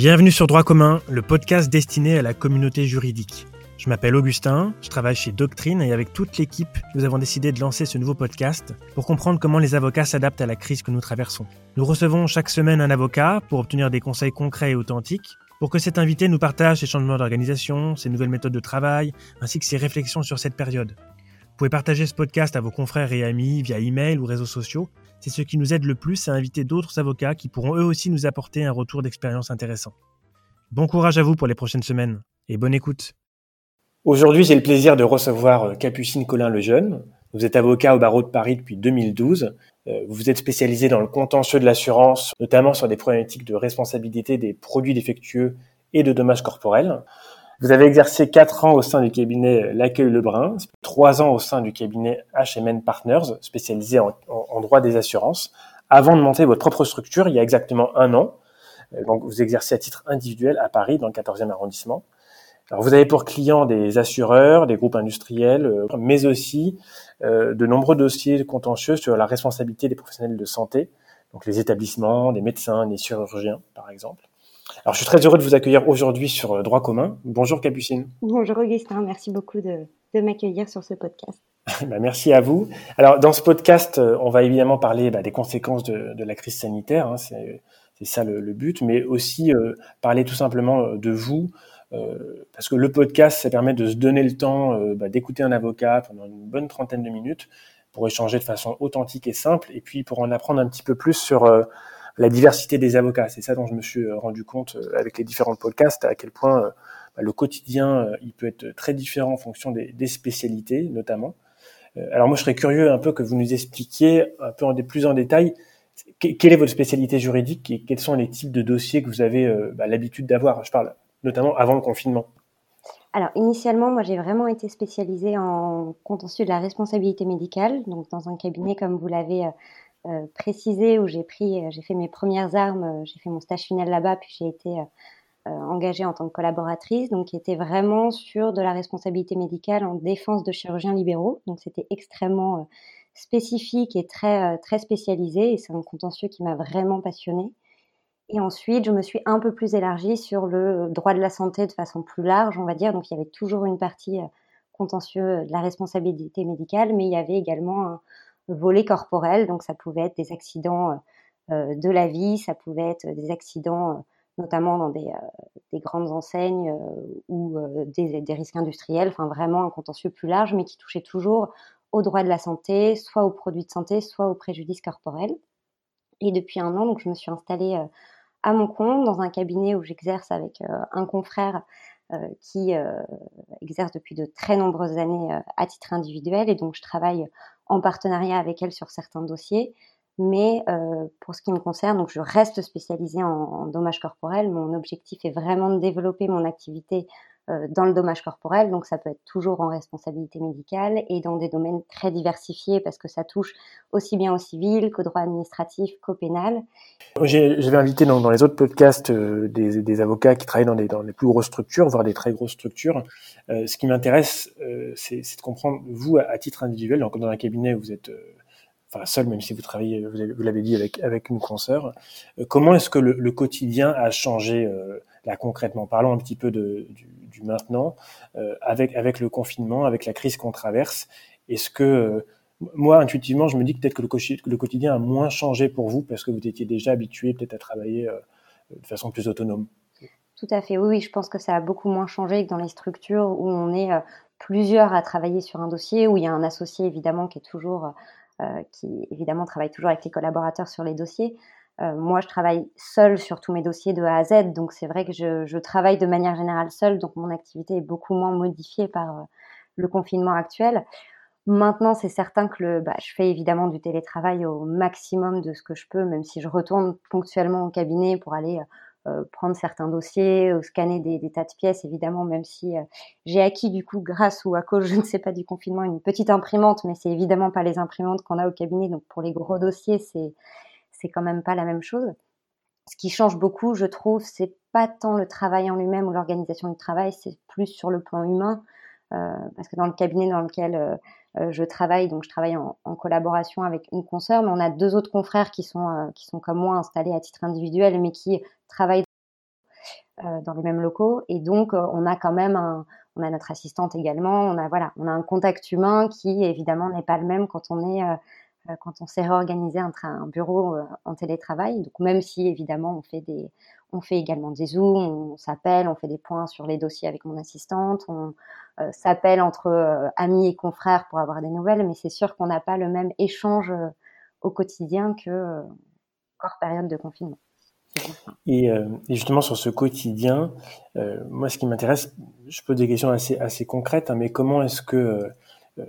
Bienvenue sur Droit commun, le podcast destiné à la communauté juridique. Je m'appelle Augustin, je travaille chez Doctrine et avec toute l'équipe, nous avons décidé de lancer ce nouveau podcast pour comprendre comment les avocats s'adaptent à la crise que nous traversons. Nous recevons chaque semaine un avocat pour obtenir des conseils concrets et authentiques, pour que cet invité nous partage ses changements d'organisation, ses nouvelles méthodes de travail, ainsi que ses réflexions sur cette période. Vous pouvez partager ce podcast à vos confrères et amis via email ou réseaux sociaux c'est ce qui nous aide le plus à inviter d'autres avocats qui pourront eux aussi nous apporter un retour d'expérience intéressant. Bon courage à vous pour les prochaines semaines et bonne écoute. Aujourd'hui, j'ai le plaisir de recevoir euh, Capucine Colin le Jeune. Vous êtes avocat au barreau de Paris depuis 2012. Euh, vous vous êtes spécialisé dans le contentieux de l'assurance, notamment sur des problématiques de responsabilité des produits défectueux et de dommages corporels. Vous avez exercé quatre ans au sein du cabinet L'Accueil Lebrun, trois ans au sein du cabinet HMN Partners, spécialisé en, droit des assurances, avant de monter votre propre structure il y a exactement un an. Euh, donc, vous exercez à titre individuel à Paris, dans le 14e arrondissement. Alors, vous avez pour clients des assureurs, des groupes industriels, euh, mais aussi euh, de nombreux dossiers contentieux sur la responsabilité des professionnels de santé, donc les établissements, des médecins, des chirurgiens, par exemple. Alors, je suis très heureux de vous accueillir aujourd'hui sur euh, Droit commun. Bonjour Capucine. Bonjour Augustin, merci beaucoup de, m'accueillir sur ce podcast. Bah, merci à vous. Alors, dans ce podcast, euh, on va évidemment parler bah, des conséquences de, la crise sanitaire, hein, c'est ça le, but, mais aussi euh, parler tout simplement de vous, parce que le podcast, ça permet de se donner le temps bah, d'écouter un avocat pendant une bonne trentaine de minutes pour échanger de façon authentique et simple, et puis pour en apprendre un petit peu plus sur la diversité des avocats. C'est ça dont je me suis euh, rendu compte euh, avec les différents podcasts, à quel point euh, bah, le quotidien, il peut être très différent en fonction des, spécialités, notamment. Alors moi, je serais curieux un peu que vous nous expliquiez un peu en, plus en détail quelle est votre spécialité juridique et quels sont les types de dossiers que vous avez bah, l'habitude d'avoir. Je parle notamment avant le confinement. Alors initialement, moi j'ai vraiment été spécialisée en contentieux de la responsabilité médicale, donc dans un cabinet comme vous l'avez précisé où j'ai pris, euh, j'ai fait mes premières armes, euh, j'ai fait mon stage final là-bas, puis j'ai été engagée en tant que collaboratrice, donc qui était vraiment sur de la responsabilité médicale en défense de chirurgiens libéraux. Donc c'était extrêmement spécifique et très très spécialisé, et c'est un contentieux qui m'a vraiment passionnée. Et ensuite, je me suis un peu plus élargie sur le droit de la santé de façon plus large, on va dire. Donc il y avait toujours une partie contentieux de la responsabilité médicale, mais il y avait également un, volet corporel. Donc ça pouvait être des accidents euh, euh, de la vie, ça pouvait être des accidents euh, notamment dans des, grandes enseignes ou des, risques industriels, enfin vraiment un contentieux plus large, mais qui touchait toujours aux droits de la santé, soit aux produits de santé, soit aux préjudices corporels. Et depuis un an, donc, je me suis installée à mon compte dans un cabinet où j'exerce avec un confrère qui exerce depuis de très nombreuses années à titre individuel. Et donc, je travaille en partenariat avec elle sur certains dossiers. Mais euh, pour ce qui me concerne, donc je reste spécialisée en, dommages corporels. Mon objectif est vraiment de développer mon activité dans le dommage corporel. Donc ça peut être toujours en responsabilité médicale et dans des domaines très diversifiés parce que ça touche aussi bien au civil qu'au droit administratif qu'au pénal. J'avais invité dans, les autres podcasts euh, des, avocats qui travaillent dans les, plus grosses structures, voire des très grosses structures. ce qui m'intéresse, c'est de comprendre, vous, à, titre individuel, donc dans un cabinet vous êtes enfin seul, même si vous travaillez, vous l'avez dit avec une consoeur. Euh, comment est-ce que le, quotidien a changé euh, là concrètement? Parlons un petit peu de, du, maintenant, euh, avec avec le confinement, avec la crise qu'on traverse. Est-ce que moi, intuitivement, je me dis peut-être que le, quotidien a moins changé pour vous parce que vous étiez déjà habitué peut-être à travailler de façon plus autonome? Tout à fait, oui, je pense que ça a beaucoup moins changé que dans les structures où on est plusieurs à travailler sur un dossier, où il y a un associé évidemment qui est toujours qui évidemment travaille toujours avec les collaborateurs sur les dossiers. Euh, moi, je travaille seule sur tous mes dossiers de A à Z, donc c'est vrai que je, travaille de manière générale seule, donc mon activité est beaucoup moins modifiée par euh, le confinement actuel. Maintenant, c'est certain que bah, je fais évidemment du télétravail au maximum de ce que je peux, même si je retourne ponctuellement au cabinet pour aller euh, prendre certains dossiers, scanner des, tas de pièces, évidemment, même si euh, j'ai acquis du coup, grâce ou à cause, je ne sais pas, du confinement, une petite imprimante, mais c'est évidemment pas les imprimantes qu'on a au cabinet, donc pour les gros dossiers, c'est c'est quand même pas la même chose. Ce qui change beaucoup, je trouve, c'est pas tant le travail en lui-même ou l'organisation du travail, c'est plus sur le plan humain, euh, parce que dans le cabinet dans lequel euh, je travaille, donc je travaille en, collaboration avec une consoeur, mais on a deux autres confrères qui sont, euh, qui sont comme moi installés à titre individuel, mais qui travaillent. dans les mêmes locaux. Et donc, on a quand même un, on a notre assistante également. On a voilà, on a un contact humain qui évidemment n'est pas le même quand on est quand on s'est réorganisé un, un bureau en télétravail. Donc même si évidemment on fait des, on fait également des zooms, on s'appelle, on fait des points sur les dossiers avec mon assistante, on s'appelle entre amis et confrères pour avoir des nouvelles, mais c'est sûr qu'on n'a pas le même échange au quotidien que hors période de confinement. Et, euh, justement sur ce quotidien, euh, moi ce qui m'intéresse, je pose des questions assez, assez concrètes, hein, mais comment est-ce que euh,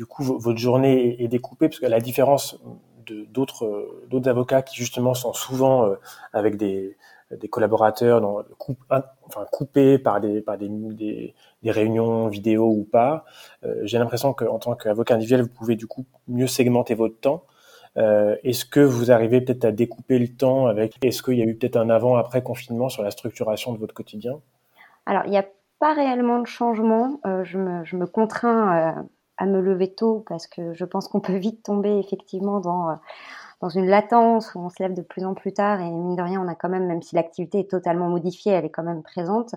du coup votre journée est, découpée Parce que la différence d'autres d'autres avocats qui justement sont souvent avec des, des collaborateurs enfin, coupés par des par des, des, réunions vidéo ou pas, j'ai l'impression qu'en tant qu'avocat individuel, vous pouvez du coup mieux segmenter votre temps. Euh, est-ce que vous arrivez peut-être à découper le temps avec Est-ce qu'il y a eu peut-être un avant-après confinement sur la structuration de votre quotidien? Alors, il n'y a pas réellement de changement. Euh, je, me, je, me, contrains euh, à me lever tôt parce que je pense qu'on peut vite tomber effectivement dans, dans une latence où on se lève de plus en plus tard et mine de rien, on a quand même, même si l'activité est totalement modifiée, elle est quand même présente.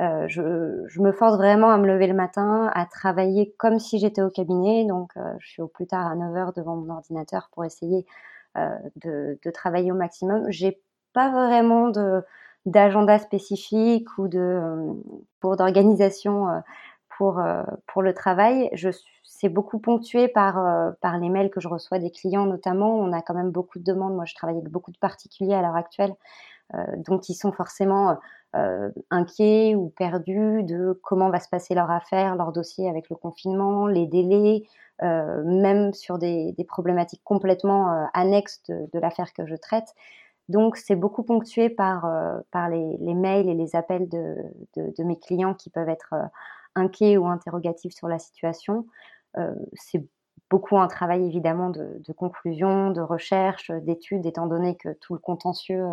Euh, je, je, me force vraiment à me lever le matin, à travailler comme si j'étais au cabinet. Donc, euh, je suis au plus tard à 9 heures devant mon ordinateur pour essayer euh, de, de, travailler au maximum. J'ai pas vraiment de d'agenda spécifique ou de pour d'organisation pour pour le travail. Je c'est beaucoup ponctué par par les mails que je reçois des clients notamment. On a quand même beaucoup de demandes. Moi, je travaille avec beaucoup de particuliers à l'heure actuelle, donc ils sont forcément euh, inquiets ou perdus de comment va se passer leur affaire, leur dossier avec le confinement, les délais, euh, même sur des, problématiques complètement euh, annexes de, l'affaire que je traite. Donc c'est beaucoup ponctué par, euh, par les, mails et les appels de, de, de, mes clients qui peuvent être euh, inquiets ou interrogatifs sur la situation. C'est beaucoup un travail évidemment de, conclusion, de recherche, d'études, étant donné que tout le contentieux,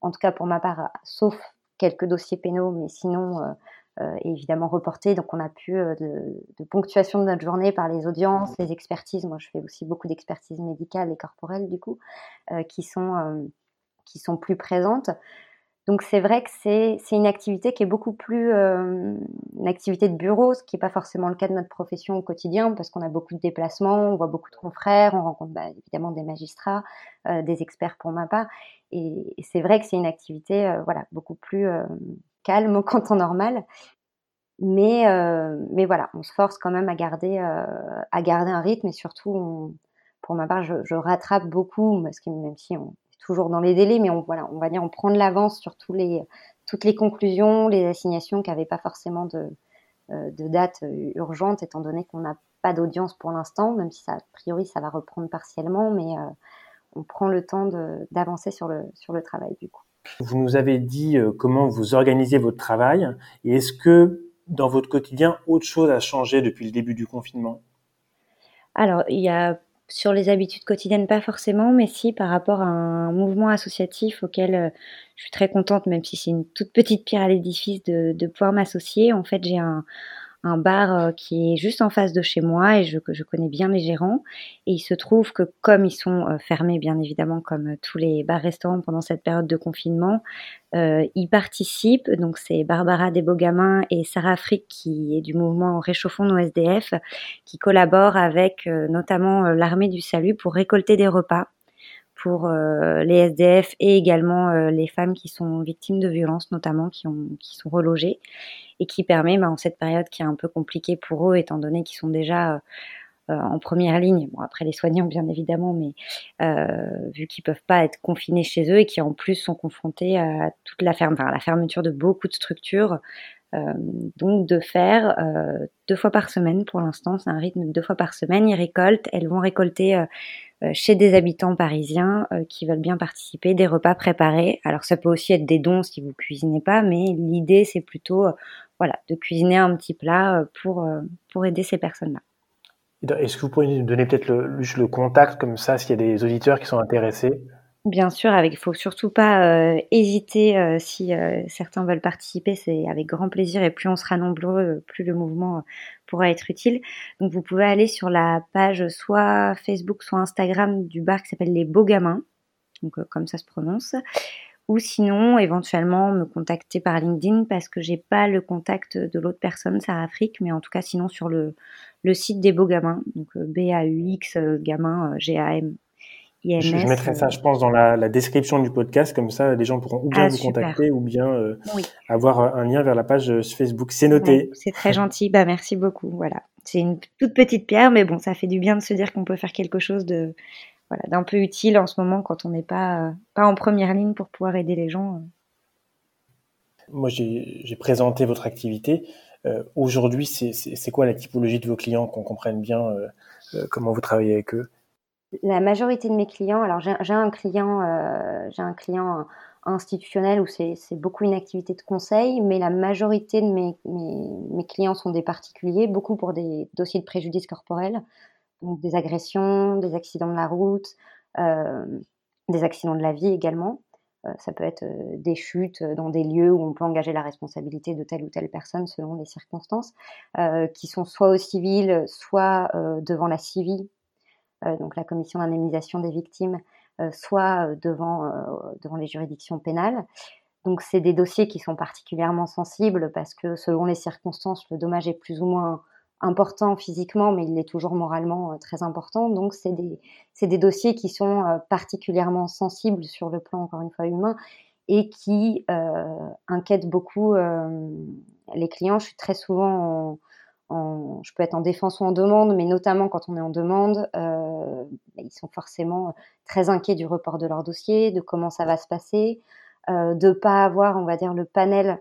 en tout cas pour ma part, sauf quelques dossiers pénaux, mais sinon euh, euh, évidemment reporté. Donc on a pu euh, de, de, ponctuation de notre journée par les audiences, les expertises. Moi, je fais aussi beaucoup d'expertises médicales et corporelles du coup, qui sont qui sont plus présentes. Donc c'est vrai que c'est une activité qui est beaucoup plus euh, une activité de bureau, ce qui n'est pas forcément le cas de notre profession au quotidien, parce qu'on a beaucoup de déplacements, on voit beaucoup de confrères, on rencontre bah, évidemment des magistrats, euh, des experts pour ma part, et, c'est vrai que c'est une activité euh, voilà beaucoup plus calme qu'en temps normal. Mais mais voilà, on se force quand même à garder à garder un rythme et surtout on, pour ma part je, je rattrape beaucoup parce que même si on toujours dans les délais, mais on, voilà, on va dire on prend de l'avance sur tous les, toutes les conclusions, les assignations qui n'avaient pas forcément de, euh, de date euh, urgente, étant donné qu'on n'a pas d'audience pour l'instant, même si ça, a priori ça va reprendre partiellement, mais euh, on prend le temps d'avancer sur le, sur le travail du coup. Vous nous avez dit comment vous organisez votre travail, et est-ce que dans votre quotidien, autre chose a changé depuis le début du confinement? Alors, il y a sur les habitudes quotidiennes, pas forcément, mais si par rapport à un mouvement associatif auquel euh, je suis très contente, même si c'est une toute petite pierre à l'édifice, de, de pouvoir m'associer. En fait, j'ai un, un bar euh, qui est juste en face de chez moi et je, je connais bien les gérants. Et il se trouve que comme ils sont euh, fermés, bien évidemment, comme euh, tous les bars-restaurants pendant cette période de confinement, ils participent. Donc c'est Barbara Desbogamins et Sarah Frick qui est du mouvement Réchauffons nos SDF, qui collaborent avec notamment l'armée du salut pour récolter des repas pour les SDF et également les femmes qui sont victimes de violences, notamment qui, ont, qui sont relogées et qui permet, bah, en cette période qui est un peu compliquée pour eux, étant donné qu'ils sont déjà euh, en première ligne, bon, après les soignants bien évidemment, mais euh, vu qu'ils peuvent pas être confinés chez eux et qui en plus sont confrontés à toute la, ferme, la fermeture de beaucoup de structures, euh, donc de faire euh, deux fois par semaine pour l'instant, c'est un rythme de deux fois par semaine. Ils récoltent, elles vont récolter euh, chez des habitants parisiens qui veulent bien participer des repas préparés. Alors ça peut aussi être des dons si vous cuisinez pas, mais l'idée c'est plutôt voilà de cuisiner un petit plat pour pour aider ces personnes-là. Est-ce que vous pourriez nous donner peut-être le, le contact comme ça s'il y a des auditeurs qui sont intéressés? Bien sûr, il faut surtout pas euh, hésiter euh, si euh, certains veulent participer, c'est avec grand plaisir et plus on sera nombreux, plus le mouvement pourra être utile. Donc vous pouvez aller sur la page soit Facebook, soit Instagram du bar qui s'appelle Les Beaux Gamins, donc comme ça se prononce, ou sinon éventuellement me contacter par LinkedIn parce que j'ai pas le contact de l'autre personne, Sarah Frick, mais en tout cas sinon sur le, le site des beaux gamins, donc B-A-U-X, gamin, Je, mettrai ça, je pense, dans la, description du podcast, comme ça, les gens pourront ou bien ah, vous contacter ou bien avoir un lien vers la page Facebook. C'est noté. c'est très gentil. Bah merci beaucoup. Voilà, c'est une toute petite pierre, mais bon, ça fait du bien de se dire qu'on peut faire quelque chose de voilà, d'un peu utile en ce moment quand on n'est pas, euh, pas en première ligne pour pouvoir aider les gens. Euh. Moi, j'ai présenté votre activité. Euh, aujourd'hui, c'est quoi la typologie de vos clients, qu'on comprenne bien comment vous travaillez avec eux? La majorité de mes clients, alors j'ai un un client institutionnel où c'est beaucoup une activité de conseil, mais la majorité de mes, clients sont des particuliers, beaucoup pour des dossiers de préjudice corporel, donc des agressions, des accidents de la route, euh, des accidents de la vie également. Euh, ça peut être euh, des chutes dans des lieux où on peut engager la responsabilité de telle ou telle personne selon les circonstances, qui sont soit au civil, soit devant la CIVI, donc la commission d'indemnisation des victimes, soit devant, devant les juridictions pénales. Donc c'est des dossiers qui sont particulièrement sensibles parce que selon les circonstances, le dommage est plus ou moins important physiquement, mais il est toujours moralement euh, très important. Donc, c'est des, des, dossiers qui sont euh, particulièrement sensibles sur le plan, encore une fois, humain et qui euh, inquiètent beaucoup les clients. Je suis très souvent en, je peux être en défense ou en demande, mais notamment quand on est en demande, ils sont forcément très inquiets du report de leur dossier, de comment ça va se passer, de ne pas avoir, on va dire, le panel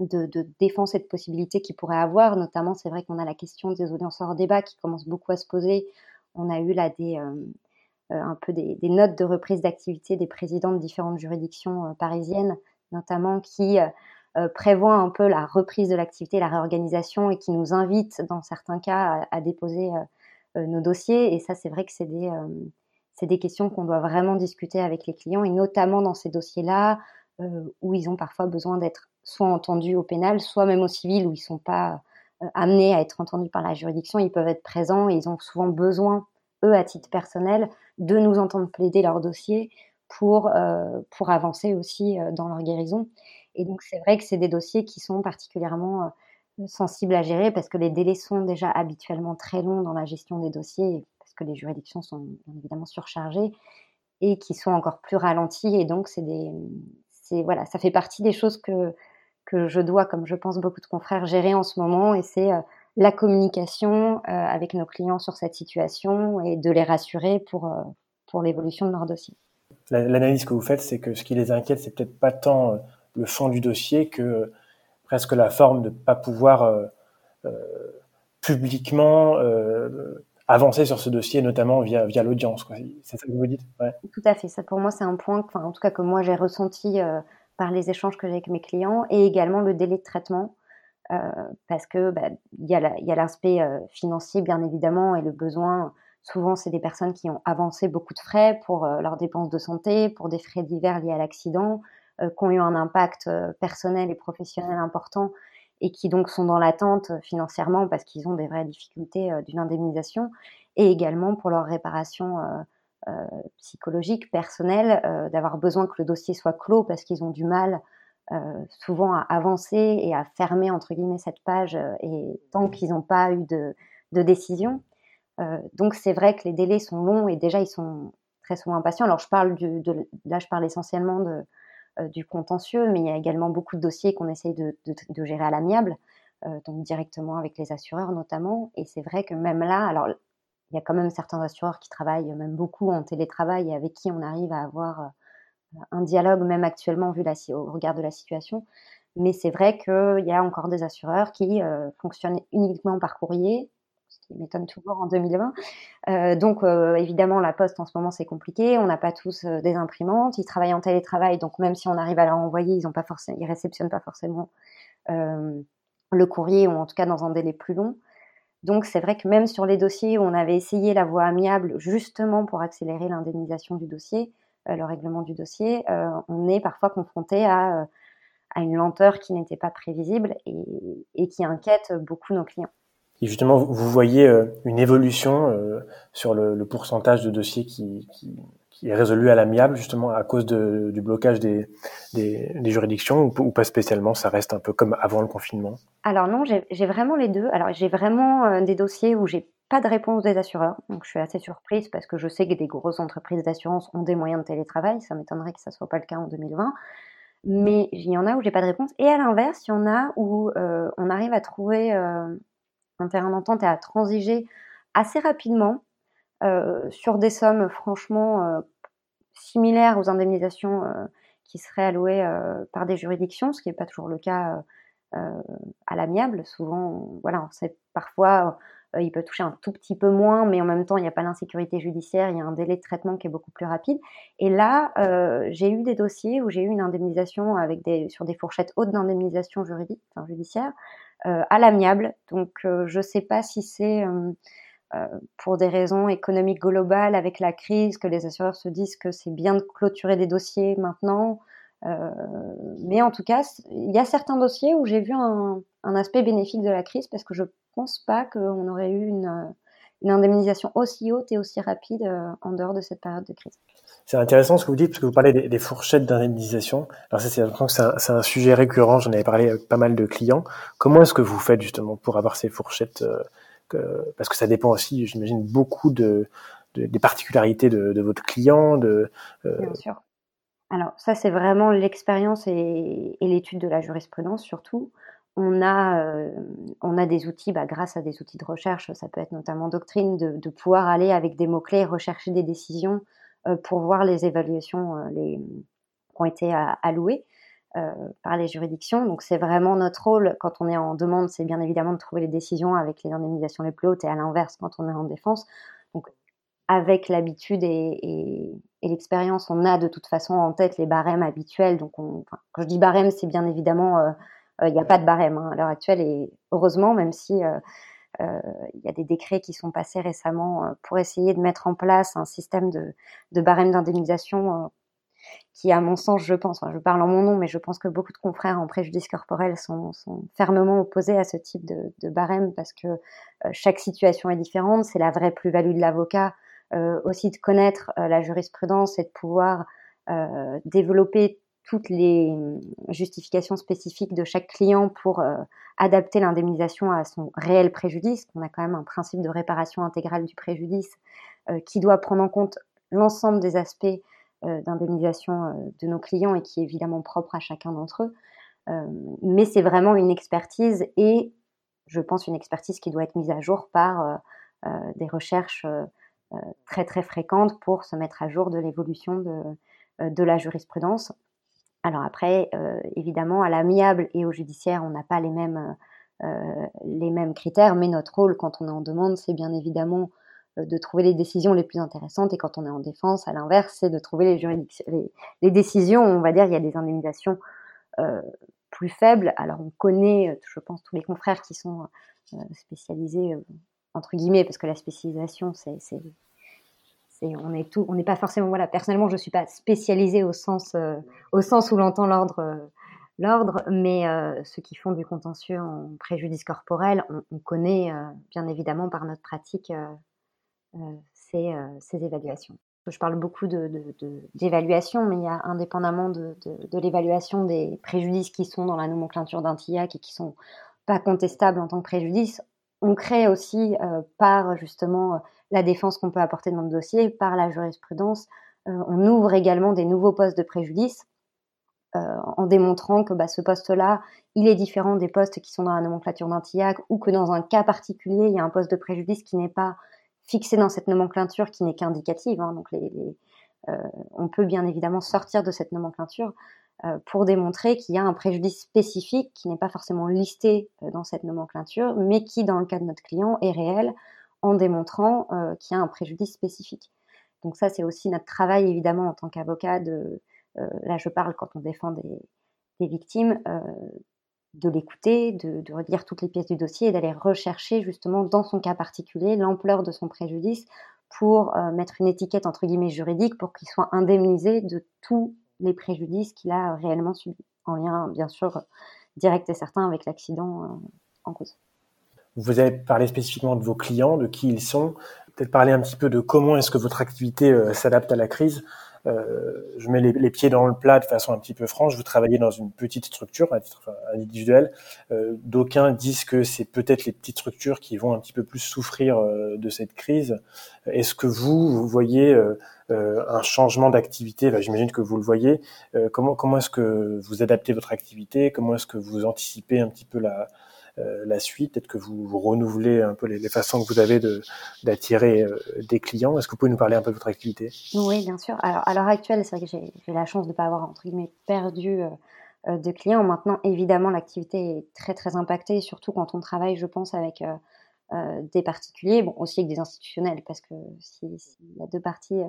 de, défense et de possibilités qu'ils pourraient avoir. Notamment, c'est vrai qu'on a la question des audiences hors débat qui commence beaucoup à se poser. On a eu là euh, euh, un peu des, notes de reprise d'activité des présidents de différentes juridictions euh, parisiennes, notamment qui prévoient un peu la reprise de l'activité, la réorganisation et qui nous invitent, dans certains cas, à, déposer nos dossiers. Et ça, c'est vrai que c'est des, des questions qu'on doit vraiment discuter avec les clients, et notamment dans ces dossiers-là, où ils ont parfois besoin d'être soit entendus au pénal, soit même au civil où ils sont pas euh, amenés à être entendus par la juridiction, ils peuvent être présents et ils ont souvent besoin, eux, à titre personnel, de nous entendre plaider leur dossier pour, euh, pour avancer aussi euh, dans leur guérison. Et donc, c'est vrai que c'est des dossiers qui sont particulièrement sensibles à gérer parce que les délais sont déjà habituellement très longs dans la gestion des dossiers, parce que les juridictions sont évidemment surchargées et qui sont encore plus ralentis. Et donc, c'est des, voilà, ça fait partie des choses que que je dois, comme je pense beaucoup de confrères, gérer en ce moment, et c'est euh, la communication euh, avec nos clients sur cette situation et de les rassurer pour, euh, pour l'évolution de leur dossier. L'analyse que vous faites, c'est que ce qui les inquiète, c'est peut-être pas tant le fond du dossier que presque la forme de ne pas pouvoir publiquement avancer sur ce dossier, notamment via, via l'audience. C'est ça que vous dites? Tout à fait. Ça, pour moi, c'est un point, en tout cas, que moi, j'ai ressenti par les échanges que j'ai avec mes clients et également le délai de traitement. Euh, parce que bah, il y a l'aspect euh, financier bien évidemment et le besoin. Souvent, c'est des personnes qui ont avancé beaucoup de frais pour euh, leurs dépenses de santé, pour des frais divers liés à l'accident, qui ont eu un impact personnel et professionnel important et qui donc sont dans l'attente financièrement parce qu'ils ont des vraies difficultés d'une indemnisation et également pour leur réparation euh, psychologique, personnel, euh, d'avoir besoin que le dossier soit clos parce qu'ils ont du mal euh, souvent à avancer et à fermer entre guillemets cette page et tant qu'ils n'ont pas eu de, décision. donc c'est vrai que les délais sont longs et déjà ils sont très souvent impatients. Alors je parle de, là je parle essentiellement de, du contentieux, mais il y a également beaucoup de dossiers qu'on essaye de, gérer à l'amiable, donc directement avec les assureurs notamment. Et c'est vrai que même là, alors il y a quand même certains assureurs qui travaillent même beaucoup en télétravail et avec qui on arrive à avoir euh, un dialogue, même actuellement, vu la, au regard de la situation. Mais c'est vrai qu'il y a encore des assureurs qui euh, fonctionnent uniquement par courrier, ce qui m'étonne toujours en 2020. Euh, donc, évidemment, la poste en ce moment, c'est compliqué. On n'a pas tous des imprimantes. Ils travaillent en télétravail, donc même si on arrive à leur envoyer, ils ne réceptionnent pas forcément le courrier, ou en tout cas dans un délai plus long. Donc c'est vrai que même sur les dossiers où on avait essayé la voie amiable justement pour accélérer l'indemnisation du dossier, euh, le règlement du dossier, euh, on est parfois confronté à, euh, à une lenteur qui n'était pas prévisible et, qui inquiète beaucoup nos clients. Et justement, vous voyez une évolution sur le, pourcentage de dossiers qui, est résolu à l'amiable justement à cause du blocage des, juridictions ou, pas spécialement Ça reste un peu comme avant le confinement? Alors non, j'ai vraiment les deux. Alors j'ai vraiment euh, des dossiers où j'ai pas de réponse des assureurs, donc je suis assez surprise parce que je sais que des grosses entreprises d'assurance ont des moyens de télétravail. Ça m'étonnerait que ça soit pas le cas en 2020. Mais il y en a où j'ai pas de réponse. Et à l'inverse, il y en a où euh, on arrive à trouver euh, un terrain d'entente et à transiger assez rapidement euh, sur des sommes franchement euh, similaires aux indemnisations euh, qui seraient allouées par des juridictions, ce qui n'est pas toujours le cas à l'amiable. Souvent, voilà, on sait parfois il peut toucher un tout petit peu moins, mais en même temps, il n'y a pas l'insécurité judiciaire, il y a un délai de traitement qui est beaucoup plus rapide. Et là, j'ai eu des dossiers où j'ai eu une indemnisation avec sur des fourchettes hautes d'indemnisation juridique, enfin, judiciaire, à l'amiable. Donc, je ne sais pas si c'est euh, pour des raisons économiques globales avec la crise, que les assureurs se disent que c'est bien de clôturer des dossiers maintenant. Euh, mais en tout cas, il y a certains dossiers où j'ai vu un, aspect bénéfique de la crise parce que je pense pas qu'on aurait eu une, indemnisation aussi haute et aussi rapide euh, en dehors de cette période de crise. C'est intéressant ce que vous dites parce que vous parlez des, fourchettes d'indemnisation. Alors ça, c'est un, un, sujet récurrent. J'en avais parlé avec pas mal de clients. Comment est-ce que vous faites justement pour avoir ces fourchettes parce que ça dépend aussi, j'imagine, beaucoup de, des particularités de, votre client. De, euh, Bien sûr. Alors ça, c'est vraiment l'expérience et, l'étude de la jurisprudence surtout. On a, euh, on a des outils, bah, grâce à des outils de recherche, ça peut être notamment Doctrine, de, pouvoir aller avec des mots-clés, rechercher des décisions euh, pour voir les évaluations les, qui ont été allouées. Euh, par les juridictions. Donc c'est vraiment notre rôle quand on est en demande, c'est bien évidemment de trouver les décisions avec les indemnisations les plus hautes et à l'inverse quand on est en défense. Donc avec l'habitude et, l'expérience, on a de toute façon en tête les barèmes habituels. Donc quand je dis barème, c'est bien évidemment euh, euh, il n'y a pas de barème hein, à l'heure actuelle et heureusement, même si il y a des décrets qui sont passés récemment pour essayer de mettre en place un système de, barème d'indemnisation qui, à mon sens, je pense, je parle en mon nom, mais je pense que beaucoup de confrères en préjudice corporel sont, fermement opposés à ce type de, barème parce que euh, chaque situation est différente. C'est la vraie plus-value de l'avocat euh, aussi de connaître euh, la jurisprudence et de pouvoir développer toutes les justifications spécifiques de chaque client pour adapter l'indemnisation à son réel préjudice. On a quand même un principe de réparation intégrale du préjudice qui doit prendre en compte l'ensemble des aspects euh, d'indemnisation euh, de nos clients et qui est évidemment propre à chacun d'entre eux. Euh, mais c'est vraiment une expertise et je pense une expertise qui doit être mise à jour par des recherches très très fréquentes pour se mettre à jour de l'évolution de, la jurisprudence. Alors après, évidemment, à l'amiable et au judiciaire, on n'a pas les mêmes, les mêmes critères, mais notre rôle quand on est en demande, c'est bien évidemment euh, de trouver les décisions les plus intéressantes et quand on est en défense, à l'inverse, c'est de trouver les, décisions, on va dire, il y a des indemnisations euh, plus faibles. Alors on connaît, euh, je pense, tous les confrères qui sont spécialisés, entre guillemets, parce que la spécialisation, c'est... on est n'est pas forcément voilà. Personnellement, je suis pas spécialisée au sens, sens où l'entend l'ordre, l'ordre, mais ceux qui font du contentieux en préjudice corporel, on, connaît bien évidemment par notre pratique euh, ces, euh, évaluations. Je parle beaucoup d'évaluation, mais il y a indépendamment de, l'évaluation des préjudices qui sont dans la nomenclature d'un TIAC et qui sont pas contestables en tant que préjudice. On crée aussi euh, par justement la défense qu'on peut apporter dans le dossier, par la jurisprudence, on ouvre également des nouveaux postes de préjudice en démontrant que bah, ce poste-là, il est différent des postes qui sont dans la nomenclature d'un TIAC ou que dans un cas particulier, il y a un poste de préjudice qui n'est pas fixé dans cette nomenclature qui n'est qu'indicative. Hein, donc euh, on peut bien évidemment sortir de cette nomenclature euh, pour démontrer qu'il y a un préjudice spécifique qui n'est pas forcément listé euh, dans cette nomenclature, mais qui, dans le cas de notre client, est réel en démontrant qu'il y a un préjudice spécifique. Donc ça, c'est aussi notre travail, évidemment, en tant qu'avocat. De, là, je parle quand on défend des, victimes, de l'écouter, de, de, relire toutes les pièces du dossier et d'aller rechercher justement dans son cas particulier l'ampleur de son préjudice pour euh, mettre une étiquette entre guillemets juridique pour qu'il soit indemnisé de tous les préjudices qu'il a réellement subis, en lien bien sûr direct et certain avec l'accident euh, en cause. Vous avez parlé spécifiquement de vos clients, de qui ils sont. Peut-être parler un petit peu de comment est-ce que votre activité s'adapte à la crise. Euh, je mets les, pieds dans le plat de façon un petit peu franche. Vous travaillez dans une petite structure à titre individuel. Euh, d'aucuns disent que c'est peut-être les petites structures qui vont un petit peu plus souffrir euh, de cette crise. Est-ce que vous, vous voyez un changement d'activité? J'imagine que vous le voyez. comment comment est-ce que vous adaptez votre activité? Comment est-ce que vous anticipez un petit peu la, la suite Peut-être que vous, renouvelez un peu les, façons que vous avez d'attirer euh, des clients. Est-ce que vous pouvez nous parler un peu de votre activité? Oui, bien sûr. Alors, à l'heure actuelle, c'est vrai que j'ai la chance de ne pas avoir, entre guillemets, perdu euh, de clients. Maintenant, évidemment, l'activité est très, très impactée, surtout quand on travaille, je pense, avec... des particuliers, bon aussi avec des institutionnels, parce que s'il y a deux parties,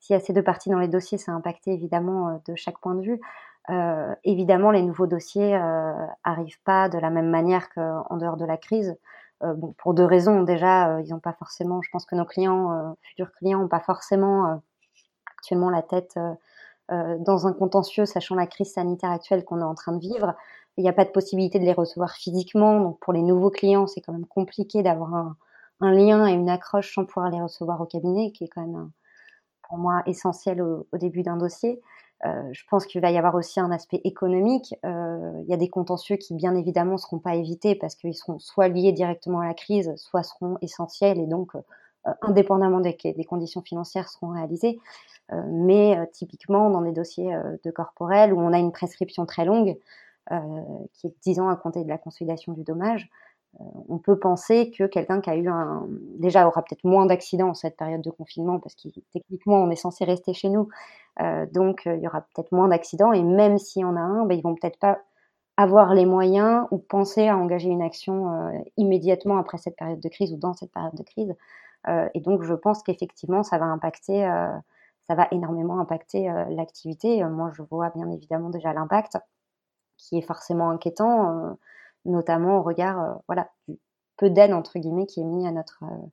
s'il y a ces deux parties dans les dossiers, ça a impacté évidemment de chaque point de vue. Euh, évidemment, les nouveaux dossiers euh, arrivent pas de la même manière qu'en dehors de la crise. Euh, bon, pour deux raisons. Déjà, euh, ils n'ont pas forcément, je pense que nos clients, euh, futurs clients, n'ont pas forcément actuellement la tête dans un contentieux, sachant la crise sanitaire actuelle qu'on est en train de vivre. Il n'y a pas de possibilité de les recevoir physiquement. Donc, pour les nouveaux clients, c'est quand même compliqué d'avoir un, un, lien et une accroche sans pouvoir les recevoir au cabinet, qui est quand même, pour moi, essentiel au, au début d'un dossier. Euh, je pense qu'il va y avoir aussi un aspect économique. Euh, il y a des contentieux qui, bien évidemment, ne seront pas évités parce qu'ils seront soit liés directement à la crise, soit seront essentiels et donc, euh, indépendamment des, conditions financières, seront réalisés. mais typiquement, dans des dossiers de corporel où on a une prescription très longue, qui est 10 ans à compter de la consolidation du dommage, on peut penser que quelqu'un qui a eu un déjà aura peut-être moins d'accidents en cette période de confinement parce que techniquement on est censé rester chez nous, euh, donc euh, il y aura peut-être moins d'accidents et même s'il y en a un, ben, ils vont peut-être pas avoir les moyens ou penser à engager une action immédiatement après cette période de crise ou dans cette période de crise. et donc je pense qu'effectivement ça va impacter, ça va énormément impacter l'activité. moi je vois bien évidemment déjà l'impact qui est forcément inquiétant notamment au regard euh, voilà, du peu d'aide entre guillemets qui est mis à notre, euh,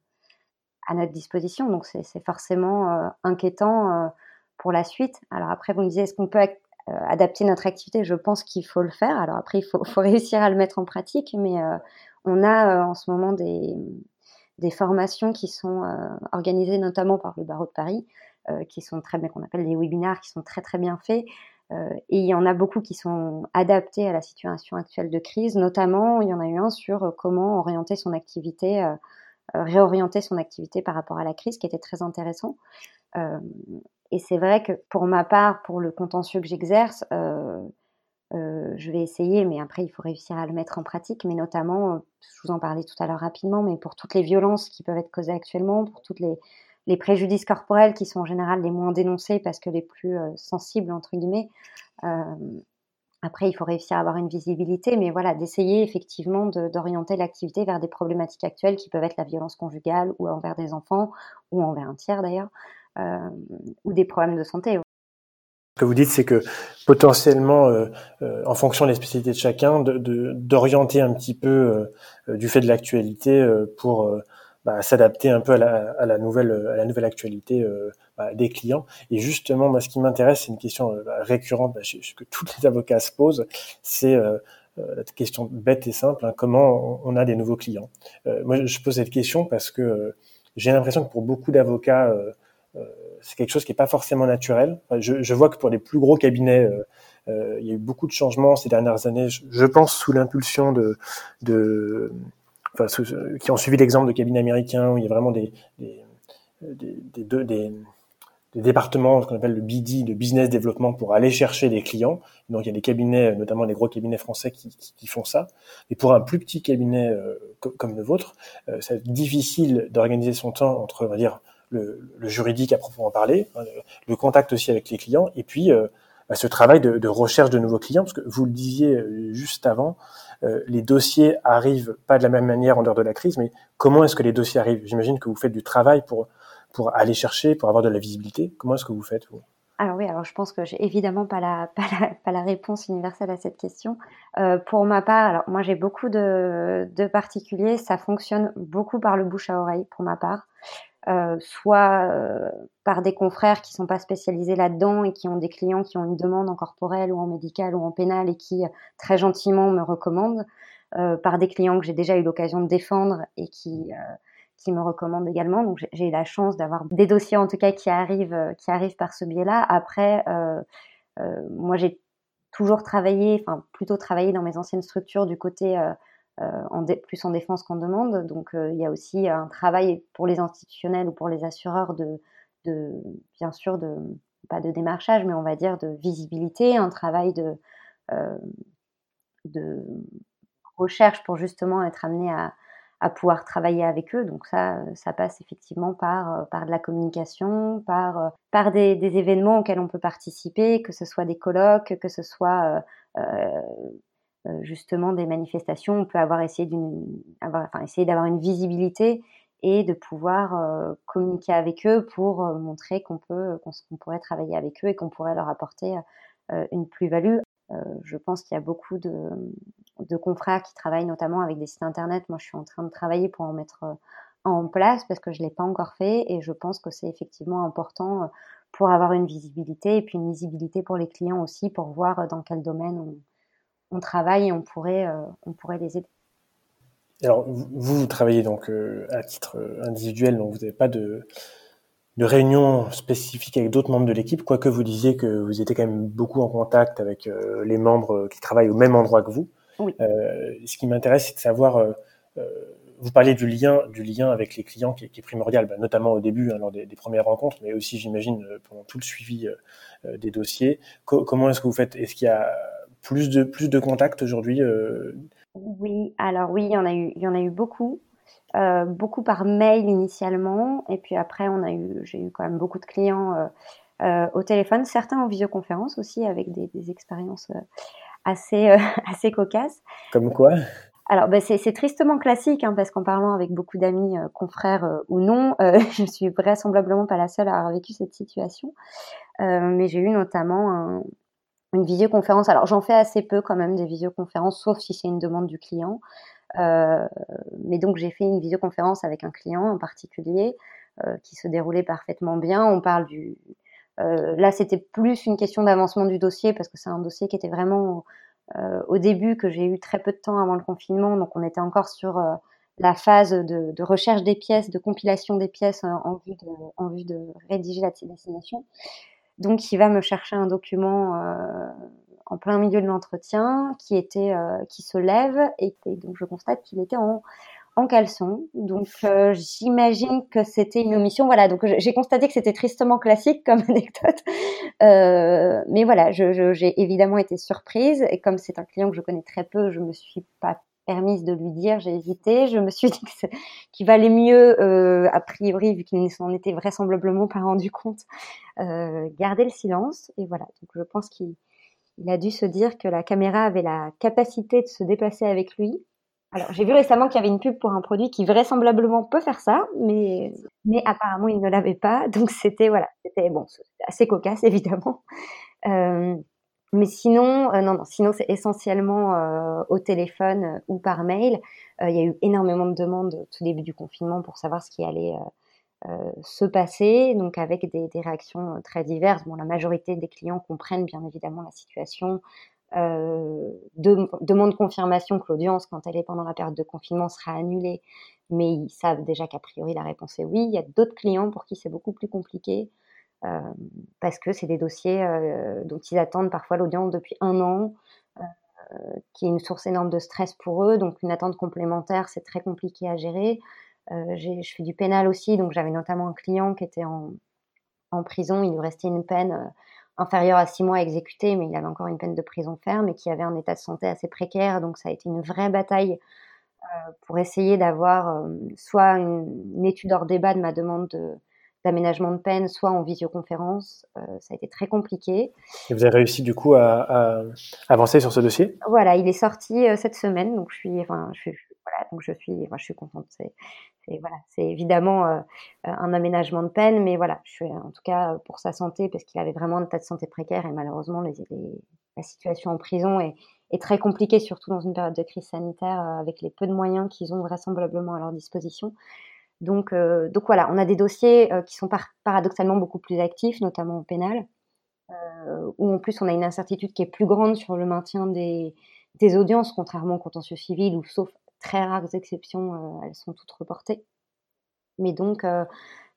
à notre disposition. Donc c'est forcément euh, inquiétant pour la suite. Alors après, vous me disiez, est-ce qu'on peut adapter notre activité? Je pense qu'il faut le faire. Alors après, il faut, réussir à le mettre en pratique, mais on a en ce moment des, des formations qui sont organisées notamment par le barreau de Paris, qui sont très bien, qu'on appelle des webinaires, qui sont très très bien faits, et il y en a beaucoup qui sont adaptés à la situation actuelle de crise. Notamment, il y en a eu un sur euh, comment orienter son activité, euh, réorienter son activité par rapport à la crise, qui était très intéressant. et c'est vrai que pour ma part, pour le contentieux que j'exerce, je vais essayer, mais après, il faut réussir à le mettre en pratique. Mais notamment, je vous en parlais tout à l'heure rapidement, mais pour toutes les violences qui peuvent être causées actuellement, pour toutes les, les préjudices corporels qui sont en général les moins dénoncés parce que les plus euh, sensibles, entre guillemets. Euh, après, il faut réussir à avoir une visibilité, mais voilà, d'essayer effectivement d'orienter l'activité vers des problématiques actuelles qui peuvent être la violence conjugale ou envers des enfants ou envers un tiers d'ailleurs, euh, ou des problèmes de santé. Ce que vous dites, c'est que potentiellement, en fonction des spécialités de chacun, d'orienter un petit peu du fait de l'actualité pour bah, s'adapter un peu à la, à la, nouvelle à la nouvelle actualité euh, bah, des clients. Et justement, moi, ce qui m'intéresse, c'est une question euh, bah, récurrente bah, que tous les avocats se posent, c'est euh, la question bête et simple hein, comment on a des nouveaux clients. moi, je pose cette question parce que j'ai l'impression que pour beaucoup d'avocats c'est quelque chose qui n'est pas forcément naturel. Je, je, vois que pour les plus gros cabinets, euh, il y a eu beaucoup de changements ces dernières années. Je, je pense sous l'impulsion de, de, enfin, ceux, qui ont suivi l'exemple de cabinets américains où il y a vraiment des, des, des, des, des départements, ce qu'on appelle le BD, de business développement, pour aller chercher des clients. Donc il y a des cabinets, notamment des gros cabinets français, qui, qui, font ça. Et pour un plus petit cabinet euh, comme le vôtre, euh, c'est difficile d'organiser son temps entre, on va dire, le, le, juridique à proprement parler, hein, le, contact aussi avec les clients, et puis euh, ce travail de, recherche de nouveaux clients, parce que vous le disiez euh, juste avant, euh, les dossiers arrivent pas de la même manière en dehors de la crise, mais comment est-ce que les dossiers arrivent? J'imagine que vous faites du travail pour, pour aller chercher, pour avoir de la visibilité. Comment est-ce que vous faites vous? Alors oui, alors je pense que j'ai évidemment pas la, pas la, pas la réponse universelle à cette question. Euh, pour ma part, alors moi j'ai beaucoup de, de particuliers, ça fonctionne beaucoup par le bouche à oreille pour ma part. Euh, soit euh, par des confrères qui sont pas spécialisés là-dedans et qui ont des clients qui ont une demande en corporel ou en médical ou en pénal et qui très gentiment me recommandent. par des clients que j'ai déjà eu l'occasion de défendre et qui qui me recommandent également. Donc j'ai eu la chance d'avoir des dossiers en tout cas qui arrivent qui arrivent par ce biais-là. Après, moi j'ai toujours travaillé, enfin plutôt travaillé dans mes anciennes structures du côté en plus en défense qu'en demande. Donc il y a aussi un travail pour les institutionnels ou pour les assureurs de, bien sûr de pas de démarchage, mais on va dire de visibilité, un travail de, euh, recherche pour justement être amené à, pouvoir travailler avec eux. Donc ça, ça passe effectivement par, de la communication, par, des, événements auxquels on peut participer, que ce soit des colloques, que ce soit euh, euh, justement des manifestations. On peut avoir essayé d'une, avoir, enfin, essayer d'avoir une visibilité et de pouvoir euh, communiquer avec eux pour euh, montrer qu'on peut, qu'on pourrait travailler avec eux et qu'on pourrait leur apporter euh, une plus-value. je pense qu'il y a beaucoup de, de, confrères qui travaillent notamment avec des sites internet. Moi, je suis en train de travailler pour en mettre en place parce que je l'ai pas encore fait et je pense que c'est effectivement important pour avoir une visibilité et puis une visibilité pour les clients aussi pour voir dans quel domaine on, on travaille et on pourrait, on pourrait les aider. Alors, vous, vous travaillez donc euh, à titre euh, individuel, donc vous n'avez pas de, de réunion spécifique avec d'autres membres de l'équipe, quoique vous disiez que vous étiez quand même beaucoup en contact avec euh, les membres qui travaillent au même endroit que vous. Oui. ce qui m'intéresse, c'est de savoir, vous parlez du lien, du lien avec les clients qui, qui est primordial, bah, notamment au début, hein, lors des, des, premières rencontres, mais aussi, j'imagine, pendant tout le suivi des dossiers. comment est-ce que vous faites? Est-ce qu'il y a plus de plus de contacts aujourd'hui oui, alors oui, il y en a eu, il y en a eu beaucoup. Euh, beaucoup par mail initialement, et puis après on a eu, j'ai eu quand même beaucoup de clients euh, euh, au téléphone, certains en visioconférence aussi avec des, des expériences assez assez cocasses. Comme quoi? Alors, ben, c'est tristement classique, hein, parce qu'en parlant avec beaucoup d'amis, confrères ou non, je suis vraisemblablement pas la seule à avoir vécu cette situation. mais j'ai eu notamment un, une visioconférence. Alors j'en fais assez peu quand même des visioconférences, sauf si c'est une demande du client. Euh, mais donc j'ai fait une visioconférence avec un client en particulier euh, qui se déroulait parfaitement bien. On parle du euh, là c'était plus une question d'avancement du dossier parce que c'est un dossier qui était vraiment euh, au début que j'ai eu très peu de temps avant le confinement, donc on était encore sur euh, la phase de, de, recherche des pièces, de compilation des pièces en, vue de, en vue de rédiger la destination. Donc, il va me chercher un document euh, en plein milieu de l'entretien qui était, euh, qui se lève et, donc je constate qu'il était en, en caleçon. Donc, euh, j'imagine que c'était une omission. Voilà. Donc, j'ai constaté que c'était tristement classique comme anecdote. mais voilà, j'ai évidemment été surprise et comme c'est un client que je connais très peu, je me suis pas permise de lui dire, j'ai hésité. Je me suis dit qu'il valait mieux, euh, a priori, vu qu'il ne s'en était vraisemblablement pas rendu compte, euh, garder le silence. Et voilà, donc je pense qu'il a dû se dire que la caméra avait la capacité de se déplacer avec lui. Alors, j'ai vu récemment qu'il y avait une pub pour un produit qui vraisemblablement peut faire ça, mais, mais apparemment il ne l'avait pas. Donc c'était voilà, c'était bon, assez cocasse évidemment. Euh, mais sinon, euh, non, non, sinon c'est essentiellement euh, au téléphone euh, ou par mail. Il y a eu énormément de demandes au tout début du confinement pour savoir ce qui allait se passer, donc avec des, des, réactions très diverses. Bon, la majorité des clients comprennent bien évidemment la situation, euh, de, demandent confirmation que l'audience, quand elle est pendant la période de confinement, sera annulée, mais ils savent déjà qu'a priori la réponse est oui. Il y a d'autres clients pour qui c'est beaucoup plus compliqué. Euh, parce que c'est des dossiers euh, dont ils attendent parfois l'audience depuis un an, euh, qui est une source énorme de stress pour eux. Donc une attente complémentaire, c'est très compliqué à gérer. je fais du pénal aussi, donc j'avais notamment un client qui était en, en prison, il lui restait une peine inférieure à six mois à exécuter, mais il avait encore une peine de prison ferme et qui avait un état de santé assez précaire. Donc ça a été une vraie bataille euh, pour essayer d'avoir euh, soit une, une, étude hors débat de ma demande de, d'aménagement de peine, soit en visioconférence. Euh, ça a été très compliqué. Et vous avez réussi du coup à, à avancer sur ce dossier? Voilà, il est sorti euh, cette semaine, donc je suis, enfin, je suis, voilà, donc je suis, enfin, je suis contente. C'est, voilà, c'est évidemment euh, un aménagement de peine, mais voilà, je suis en tout cas pour sa santé, parce qu'il avait vraiment un état de santé précaire et malheureusement les, les, la situation en prison est, est, très compliquée, surtout dans une période de crise sanitaire, avec les peu de moyens qu'ils ont vraisemblablement à leur disposition. Donc, euh, donc voilà, on a des dossiers euh, qui sont par paradoxalement beaucoup plus actifs, notamment au pénal, euh, où en plus on a une incertitude qui est plus grande sur le maintien des, des audiences, contrairement au contentieux civil, où sauf très rares exceptions, elles sont toutes reportées. Mais donc,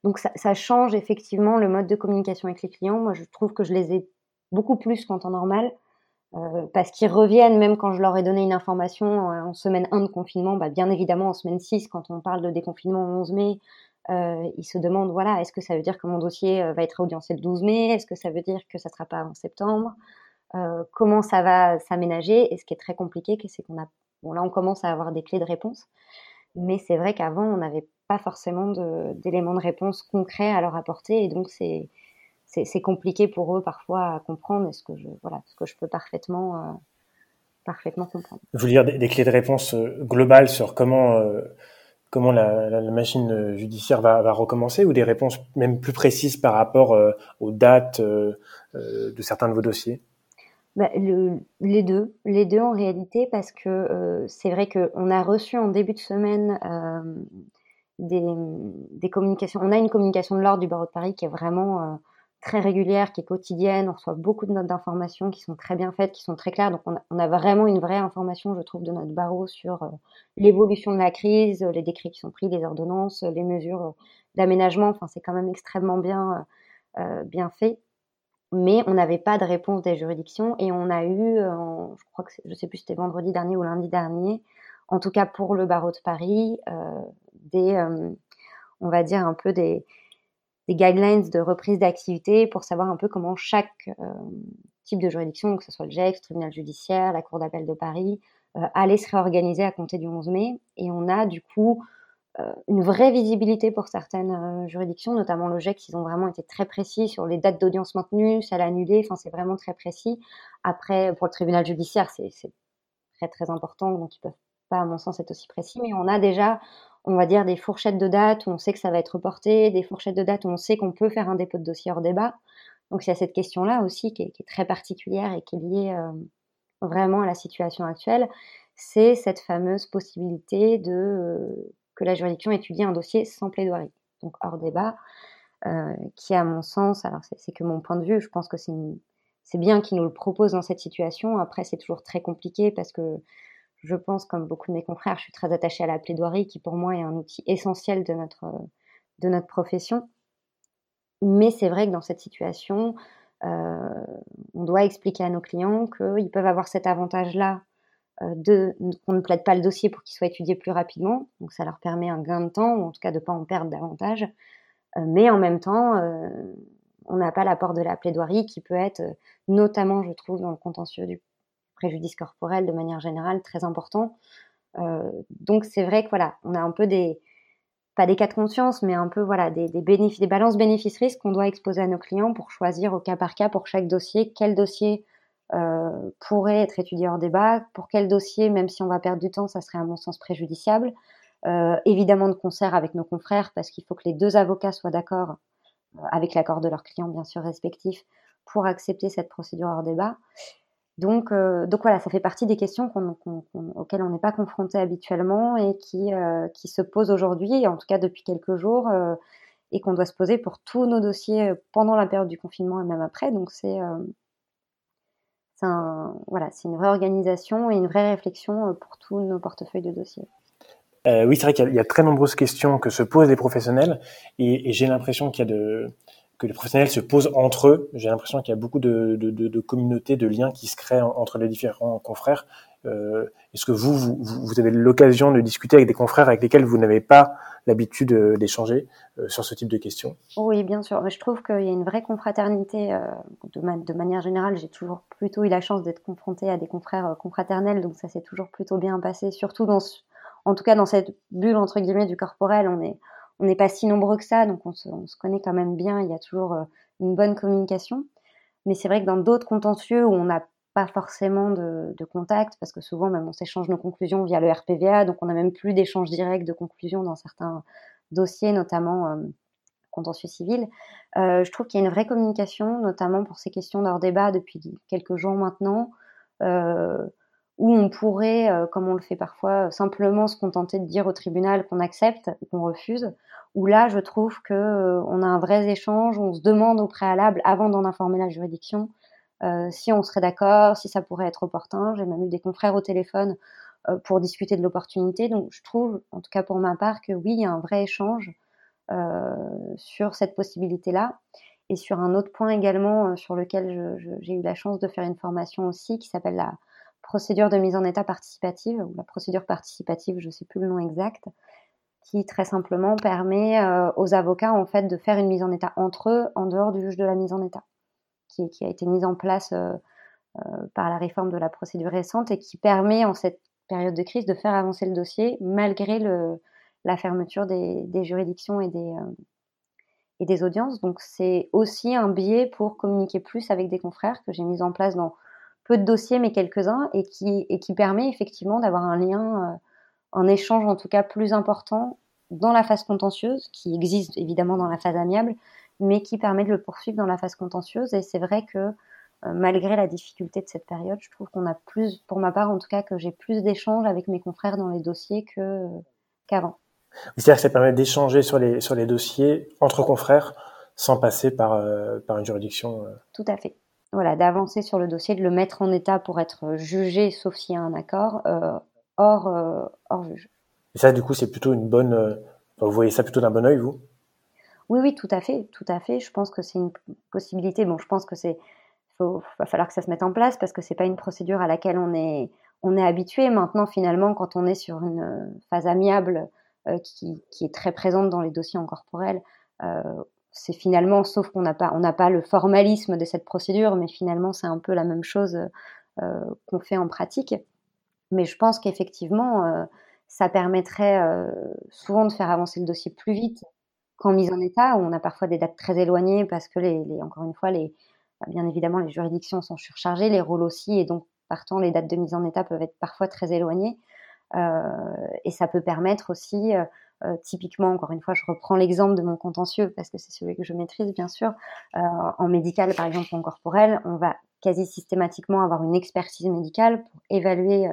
donc ça, ça, change effectivement le mode de communication avec les clients. Moi, je trouve que je les ai beaucoup plus qu'en temps normal. Euh, parce qu'ils reviennent même quand je leur ai donné une information en, semaine 1 de confinement, bah bien évidemment en semaine 6, quand on parle de déconfinement au 11 mai, euh, ils se demandent, voilà, est-ce que ça veut dire que mon dossier euh, va être audiencé le 12 mai? Est-ce que ça veut dire que ça sera pas en septembre? Euh, Comment ça va s'aménager? Et ce qui est très compliqué, c'est qu'on a, bon là on commence à avoir des clés de réponse, mais c'est vrai qu'avant on n'avait pas forcément d'éléments de, de réponse concrets à leur apporter, et donc c'est c'est compliqué pour eux parfois à comprendre, ce que je, voilà, ce que je peux parfaitement, euh, parfaitement comprendre. Vous voulez dire des, clés de réponse euh, globales sur comment, euh, comment la, la, machine judiciaire va, va, recommencer ou des réponses même plus précises par rapport aux dates de certains de vos dossiers? Bah, le, les deux, les deux en réalité, parce que c'est vrai qu'on a reçu en début de semaine des, des, communications. On a une communication de l'ordre du barreau de Paris qui est vraiment très régulière, qui est quotidienne. On reçoit beaucoup de notes d'information qui sont très bien faites, qui sont très claires. Donc on a, vraiment une vraie information, je trouve, de notre barreau sur euh, l'évolution de la crise, les décrets qui sont pris, les ordonnances, les mesures euh, d'aménagement. Enfin, c'est quand même extrêmement bien, euh, bien fait. Mais on n'avait pas de réponse des juridictions et on a eu, je crois que je sais plus si c'était vendredi dernier ou lundi dernier, en tout cas pour le barreau de Paris, des, on va dire un peu des, des guidelines de reprise d'activité pour savoir un peu comment chaque euh, type de juridiction, que ce soit le GEX, le tribunal judiciaire, la Cour d'appel de Paris, euh, allait se réorganiser à compter du 11 mai. Et on a du coup euh, une vraie visibilité pour certaines juridictions, notamment le GEX, ils ont vraiment été très précis sur les dates d'audience maintenues, celles annulées, enfin c'est vraiment très précis. Après, pour le tribunal judiciaire, c'est très très important, donc ils peuvent pas, à mon sens, être aussi précis, mais on a déjà on va dire des fourchettes de date où on sait que ça va être reporté, des fourchettes de date où on sait qu'on peut faire un dépôt de dossier hors débat. Donc il y a cette question-là aussi qui est, très particulière et qui est liée euh, vraiment à la situation actuelle. C'est cette fameuse possibilité de euh, que la juridiction étudie un dossier sans plaidoirie, donc hors débat, euh, qui à mon sens, alors c'est que mon point de vue, je pense que c'est bien qu'il nous le propose dans cette situation. Après c'est toujours très compliqué parce que je pense, comme beaucoup de mes confrères, je suis très attachée à la plaidoirie, qui pour moi est un outil essentiel de notre, de notre profession. Mais c'est vrai que dans cette situation, euh, on doit expliquer à nos clients qu'ils peuvent avoir cet avantage-là euh, de qu'on ne plaide pas le dossier pour qu'il soit étudié plus rapidement. Donc ça leur permet un gain de temps, ou en tout cas de ne pas en perdre davantage. Euh, mais en même temps, on n'a pas l'apport de la plaidoirie qui peut être, notamment, je trouve, dans le contentieux du préjudice corporel de manière générale très important. Euh, donc c'est vrai que voilà, on a un peu des pas des cas de conscience, mais un peu voilà des, des, balances bénéfices-risques qu'on doit exposer à nos clients pour choisir au cas par cas pour chaque dossier quel dossier euh, pourrait être étudié hors débat, pour quel dossier, même si on va perdre du temps, ça serait à mon sens préjudiciable. Euh, évidemment de concert avec nos confrères, parce qu'il faut que les deux avocats soient d'accord, avec l'accord de leurs clients bien sûr respectifs, pour accepter cette procédure hors débat. Donc, euh, donc voilà, ça fait partie des questions auxquelles on n'est pas confronté habituellement et qui, euh, qui se posent aujourd'hui, en tout cas depuis quelques jours, euh, et qu'on doit se poser pour tous nos dossiers pendant la période du confinement et même après. Donc c'est un, voilà, une vraie organisation et une vraie réflexion pour tous nos portefeuilles de dossiers. oui, c'est vrai qu'il y, a très nombreuses questions que se posent les professionnels et j'ai l'impression qu'il y a de, que les professionnels se posent entre eux. J'ai l'impression qu'il y a beaucoup de, de, communautés, de liens qui se créent entre les différents confrères. Euh, Est-ce que vous, vous, avez l'occasion de discuter avec des confrères avec lesquels vous n'avez pas l'habitude euh, d'échanger euh, sur ce type de questions? Oui, bien sûr. Je trouve qu'il y a une vraie confraternité. De, manière générale, j'ai toujours plutôt eu la chance d'être confrontée à des confrères confraternels, donc ça s'est toujours plutôt bien passé. Surtout dans, en tout cas dans cette bulle entre guillemets du corporel, on est on n'est pas si nombreux que ça, donc on se, connaît quand même bien, il y a toujours euh, une bonne communication. Mais c'est vrai que dans d'autres contentieux où on n'a pas forcément de, contact, parce que souvent même on s'échange nos conclusions via le RPVA, donc on n'a même plus d'échange direct de conclusions dans certains dossiers, notamment euh, contentieux civil. Euh, je trouve qu'il y a une vraie communication, notamment pour ces questions d'hors débat depuis quelques jours maintenant où on pourrait, euh, comme on le fait parfois, simplement se contenter de dire au tribunal qu'on accepte ou qu'on refuse. Où là, je trouve que euh, on a un vrai échange, on se demande au préalable, avant d'en informer la juridiction, si on serait d'accord, si ça pourrait être opportun. J'ai même eu des confrères au téléphone pour discuter de l'opportunité. Donc je trouve, en tout cas pour ma part, que oui, il y a un vrai échange sur cette possibilité-là. Et sur un autre point également sur lequel j'ai eu la chance de faire une formation aussi, qui s'appelle la procédure de mise en état participative, ou la procédure participative, je ne sais plus le nom exact, qui très simplement permet euh, aux avocats en fait de faire une mise en état entre eux en dehors du juge de la mise en état, qui, a été mise en place euh, euh, par la réforme de la procédure récente et qui permet en cette période de crise de faire avancer le dossier malgré la fermeture des, des juridictions et des, et des audiences. Donc c'est aussi un biais pour communiquer plus avec des confrères que j'ai mis en place dans peu de dossiers mais quelques-uns et qui, et qui permet effectivement d'avoir un lien un échange en tout cas plus important dans la phase contentieuse, qui existe évidemment dans la phase amiable, mais qui permet de le poursuivre dans la phase contentieuse. Et c'est vrai que euh, malgré la difficulté de cette période, je trouve qu'on a plus, pour ma part en tout cas, que j'ai plus d'échanges avec mes confrères dans les dossiers que qu'avant. C'est-à-dire que ça permet d'échanger sur les, sur les dossiers entre confrères sans passer par, euh, par une juridiction. Euh. Tout à fait. Voilà, d'avancer sur le dossier, de le mettre en état pour être jugé, sauf s'il y a un accord, hors, euh, hors juge. Et ça, du coup, c'est plutôt une bonne. Euh, vous voyez ça plutôt d'un bon oeil, vous? Oui, oui, tout à fait, tout à fait. Je pense que c'est une possibilité. Bon, je pense que c'est. Il va falloir que ça se mette en place parce que c'est pas une procédure à laquelle on est, on est habitué. Maintenant, finalement, quand on est sur une euh, phase amiable qui, qui, est très présente dans les dossiers en corporel, c'est finalement, sauf qu'on n'a pas, pas le formalisme de cette procédure, mais finalement, c'est un peu la même chose qu'on fait en pratique. Mais je pense qu'effectivement, euh, ça permettrait euh, souvent de faire avancer le dossier plus vite qu'en mise en état, où on a parfois des dates très éloignées parce que, les, encore une fois, les, bah, bien évidemment, les juridictions sont surchargées, les rôles aussi, et donc, partant, les dates de mise en état peuvent être parfois très éloignées. Euh, et ça peut permettre aussi, typiquement, encore une fois, je reprends l'exemple de mon contentieux parce que c'est celui que je maîtrise, bien sûr. en médical, par exemple, en corporel, on va quasi systématiquement avoir une expertise médicale pour évaluer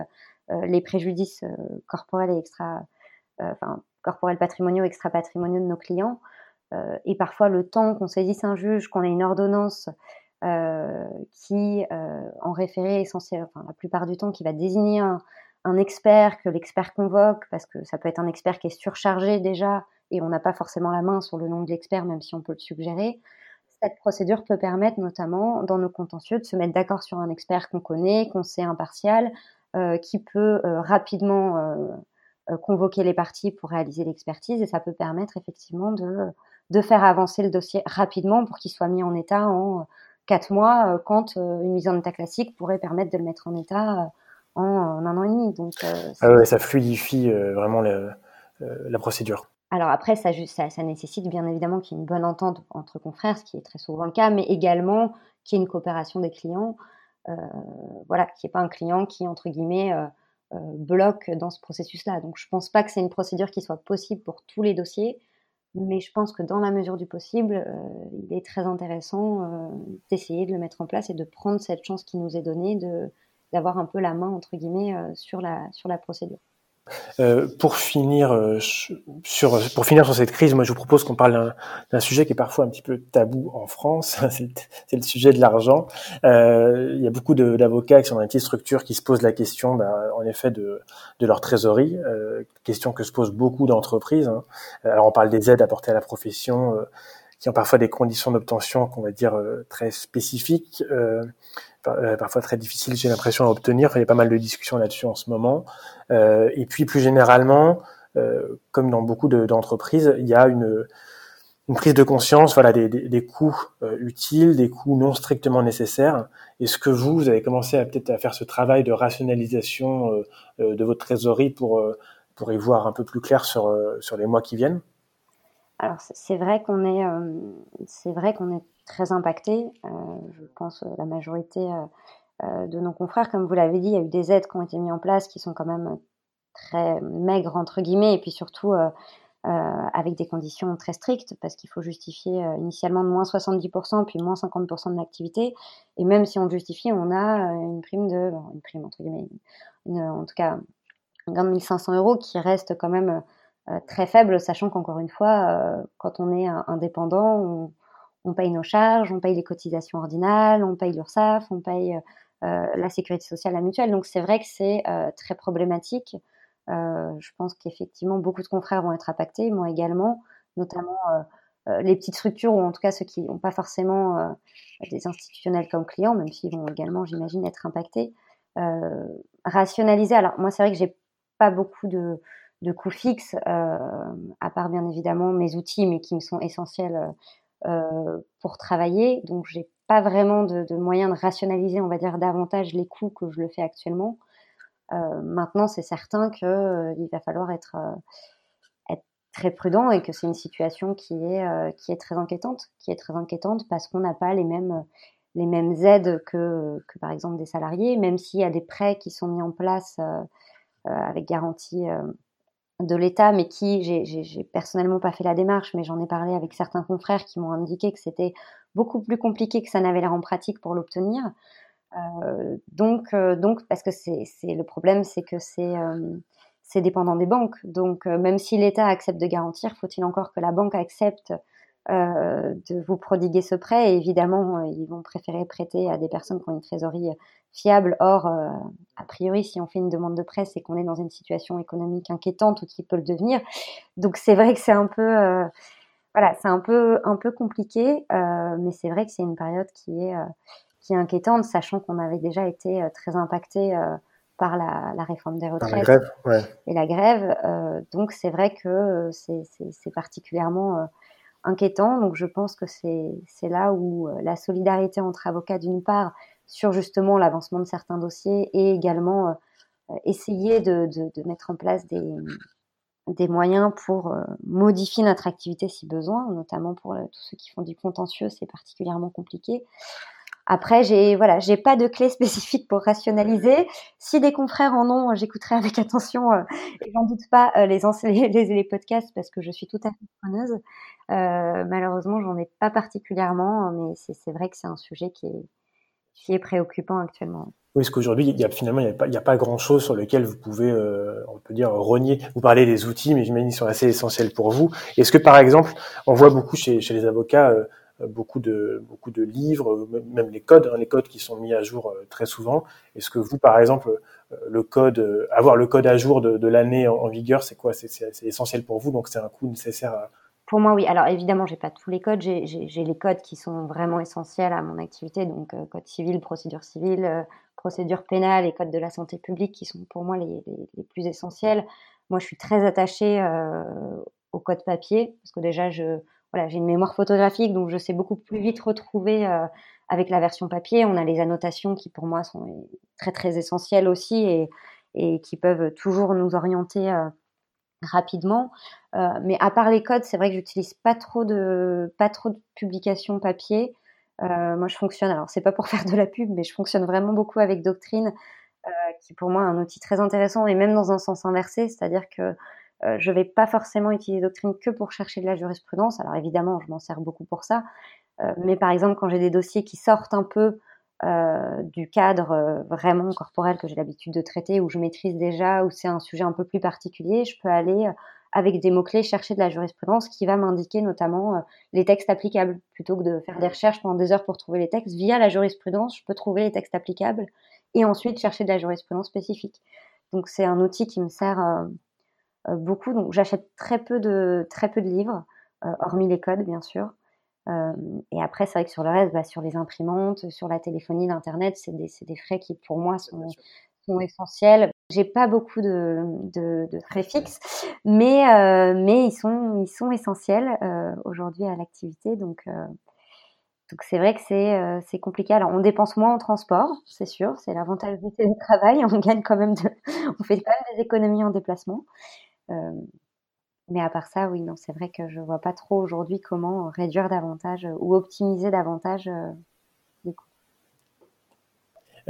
euh, les préjudices euh, corporels et extra, euh, enfin, corporels patrimoniaux, extra-patrimoniaux de nos clients. et parfois, le temps qu'on saisisse un juge, qu'on ait une ordonnance qui, en référé essentiel, enfin, la plupart du temps, qui va désigner un, un expert que l'expert convoque, parce que ça peut être un expert qui est surchargé déjà et on n'a pas forcément la main sur le nom de l'expert, même si on peut le suggérer. Cette procédure peut permettre notamment dans nos contentieux de se mettre d'accord sur un expert qu'on connaît, qu'on sait impartial, euh, qui peut euh, rapidement euh, convoquer les parties pour réaliser l'expertise et ça peut permettre effectivement de, de faire avancer le dossier rapidement pour qu'il soit mis en état en quatre mois quand une mise en état classique pourrait permettre de le mettre en état en, un an et demi. Donc, ah ça fluidifie vraiment la procédure. Alors après, ça, ça, ça nécessite bien évidemment qu'il y ait une bonne entente entre confrères, ce qui est très souvent le cas, mais également qu'il y ait une coopération des clients. Euh, voilà, qu'il n'y ait pas un client qui, entre guillemets, euh, euh, bloque dans ce processus-là. Donc je ne pense pas que c'est une procédure qui soit possible pour tous les dossiers, mais je pense que dans la mesure du possible, il est très intéressant d'essayer de le mettre en place et de prendre cette chance qui nous est donnée d'avoir un peu la main, entre guillemets, sur, la, sur la procédure. Euh, pour finir euh, sur pour finir sur cette crise, moi je vous propose qu'on parle d'un sujet qui est parfois un petit peu tabou en France. c'est le, sujet de l'argent. Euh, il y a beaucoup d'avocats qui sont dans des petites structures qui se posent la question, bah, en effet, de, de leur trésorerie, euh, question que se posent beaucoup d'entreprises. Hein. Alors on parle des aides apportées à la profession, euh, qui ont parfois des conditions d'obtention qu'on va dire très spécifiques. Euh, parfois très difficile, j'ai l'impression, à obtenir. il y a pas mal de discussions là-dessus en ce moment. Euh, et puis plus généralement, euh, comme dans beaucoup d'entreprises, il y a une, une, prise de conscience voilà, des, des, des coûts utiles, des coûts non strictement nécessaires. Est-ce que vous, vous avez commencé à peut-être à faire ce travail de rationalisation de votre trésorerie pour, pour y voir un peu plus clair sur, sur les mois qui viennent? Alors c'est vrai qu'on est, c'est vrai qu'on est très impacté. Euh, je pense euh, la majorité euh, de nos confrères, comme vous l'avez dit, il y a eu des aides qui ont été mises en place qui sont quand même très maigres entre guillemets, et puis surtout avec des conditions très strictes, parce qu'il faut justifier initialement de moins 70%, puis moins 50% de l'activité. Et même si on justifie, on a une prime de, une prime entre guillemets, en tout cas, un gain de 1500 euros qui reste quand même très faible, sachant qu'encore une fois, quand on est indépendant, on, on paye nos charges, on paye les cotisations ordinales, on paye l'URSSAF, on paye la sécurité sociale, la mutuelle. Donc c'est vrai que c'est très problématique. je pense qu'effectivement beaucoup de confrères vont être impactés, moi également, notamment les petites structures ou en tout cas ceux qui n'ont pas forcément des institutionnels comme clients, même s'ils vont également, j'imagine, être impactés. rationaliser. Alors moi c'est vrai que j'ai pas beaucoup de, de coûts fixes, euh, à part bien évidemment mes outils, mais qui me sont essentiels euh, pour travailler. Donc, j'ai pas vraiment de, de moyens de rationaliser, on va dire, davantage les coûts que je le fais actuellement. Euh, maintenant, c'est certain qu'il euh, va falloir être, être, très prudent et que c'est une situation qui est, qui est très inquiétante, qui est très inquiétante parce qu'on n'a pas les mêmes les mêmes aides que, que par exemple des salariés, même s'il y a des prêts qui sont mis en place avec garantie de l'État, mais qui, j'ai personnellement pas fait la démarche, mais j'en ai parlé avec certains confrères qui m'ont indiqué que c'était beaucoup plus compliqué que ça n'avait l'air en pratique pour l'obtenir. Euh, donc, euh, donc, parce que c'est le problème, c'est que c'est euh, dépendant des banques. Donc, même si l'État accepte de garantir, faut-il encore que la banque accepte de vous prodiguer ce prêt. Et évidemment, euh, ils vont préférer prêter à des personnes qui ont une trésorerie fiable. Or, euh, a priori, si on fait une demande de prêt, c'est qu'on est dans une situation économique inquiétante ou qui peut le devenir. Donc, c'est vrai que c'est un peu, voilà, c'est un peu, un peu compliqué, mais c'est vrai que c'est une période qui est, qui est inquiétante, sachant qu'on avait déjà été très impacté par la, la, réforme des retraites la grève, ouais. et la grève. Euh, donc c'est vrai que c'est particulièrement inquiétant. Donc je pense que c'est là où euh, la solidarité entre avocats d'une part sur justement l'avancement de certains dossiers et également euh, essayer de, mettre en place des, des moyens pour euh, modifier notre activité si besoin, notamment pour tous ceux qui font du contentieux, c'est particulièrement compliqué. Après, j'ai voilà, j'ai pas de clé spécifique pour rationaliser. Si des confrères en ont, j'écouterai avec attention. Euh, et j'en doute pas euh, les, les, podcasts parce que je suis tout à fait preneuse. Euh, malheureusement, j'en ai pas particulièrement, mais c'est vrai que c'est un sujet qui est qui est préoccupant actuellement. Oui, parce qu'aujourd'hui, il y a finalement, il n'y a, pas, a pas grand-chose sur lequel vous pouvez, euh, on peut dire, renier. Vous parlez des outils, mais j'imagine qu'ils sont assez essentiels pour vous. Est-ce que, par exemple, on voit beaucoup chez, chez les avocats euh, beaucoup de beaucoup de livres, même les codes, hein, les codes qui sont mis à jour euh, très souvent. Est-ce que vous, par exemple, euh, le code, euh, avoir le code à jour de, l'année en, vigueur, c'est quoi? C'est essentiel pour vous, donc c'est un coût nécessaire. À... Pour moi, oui. Alors évidemment, j'ai pas tous les codes. J'ai les codes qui sont vraiment essentiels à mon activité, donc code civil, procédure civile, procédure pénale et code de la santé publique, qui sont pour moi les, les, plus essentiels. Moi, je suis très attachée euh, au code papier parce que déjà, je voilà, j'ai une mémoire photographique, donc je sais beaucoup plus vite retrouver euh, avec la version papier. On a les annotations qui, pour moi, sont très très essentielles aussi et, qui peuvent toujours nous orienter euh, rapidement. Euh, mais à part les codes, c'est vrai que j'utilise pas trop de pas trop de publications papier. Moi, je fonctionne. Alors, c'est pas pour faire de la pub, mais je fonctionne vraiment beaucoup avec Doctrine, qui pour moi est un outil très intéressant et même dans un sens inversé, c'est-à-dire que euh, je ne vais pas forcément utiliser Doctrine que pour chercher de la jurisprudence. Alors évidemment, je m'en sers beaucoup pour ça. Euh, mais par exemple, quand j'ai des dossiers qui sortent un peu euh, du cadre vraiment corporel que j'ai l'habitude de traiter, où je maîtrise déjà, où c'est un sujet un peu plus particulier, je peux aller avec des mots-clés chercher de la jurisprudence qui va m'indiquer notamment les textes applicables. Plutôt que de faire des recherches pendant des heures pour trouver les textes, via la jurisprudence, je peux trouver les textes applicables et ensuite chercher de la jurisprudence spécifique. Donc c'est un outil qui me sert beaucoup. Donc j'achète très peu de très peu de livres, euh, hormis les codes bien sûr. Euh, et après, c'est vrai que sur le reste, bah, sur les imprimantes, sur la téléphonie, l'internet, c'est des, des, frais qui pour moi sont, sont essentiels. J'ai pas beaucoup de, de, de, frais fixes, mais euh, mais ils sont ils sont essentiels euh, aujourd'hui à l'activité. Donc donc c'est vrai que c'est c'est compliqué. Alors on dépense moins en transport, c'est sûr, c'est l'avantage du télétravail. On gagne quand même de, on fait quand même des économies en déplacement. Euh, mais à part ça, oui, non, c'est vrai que je vois pas trop aujourd'hui comment réduire davantage ou optimiser davantage euh, les coûts.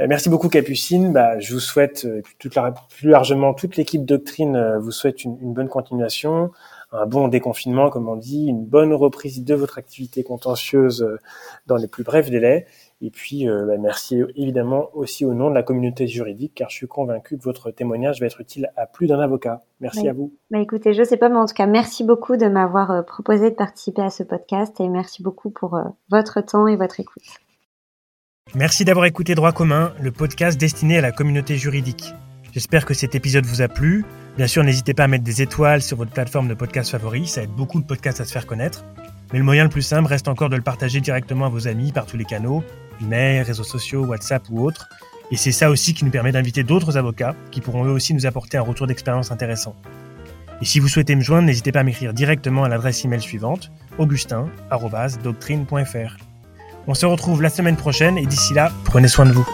Euh, merci beaucoup Capucine. Bah, je vous souhaite, plus largement, toute l'équipe Doctrine vous souhaite une, bonne continuation, un bon déconfinement, comme on dit, une bonne reprise de votre activité contentieuse dans les plus brefs délais. Et puis, euh, bah, merci évidemment aussi au nom de la communauté juridique, car je suis convaincu que votre témoignage va être utile à plus d'un avocat. Merci à vous. Bah écoutez, je sais pas, mais en tout cas, merci beaucoup de m'avoir euh, proposé de participer à ce podcast et merci beaucoup pour euh, votre temps et votre écoute. Merci d'avoir écouté Droit commun, le podcast destiné à la communauté juridique. J'espère que cet épisode vous a plu. Bien sûr, n'hésitez pas à mettre des étoiles sur votre plateforme de podcast favori, ça aide beaucoup de podcasts à se faire connaître. Mais le moyen le plus simple reste encore de le partager directement à vos amis par tous les canaux, email, réseaux sociaux, WhatsApp ou autres. Et c'est ça aussi qui nous permet d'inviter d'autres avocats qui pourront eux aussi nous apporter un retour d'expérience intéressant. Et si vous souhaitez me joindre, n'hésitez pas à m'écrire directement à l'adresse email suivante augustin.doctrine.fr. On se retrouve la semaine prochaine et d'ici là, prenez soin de vous.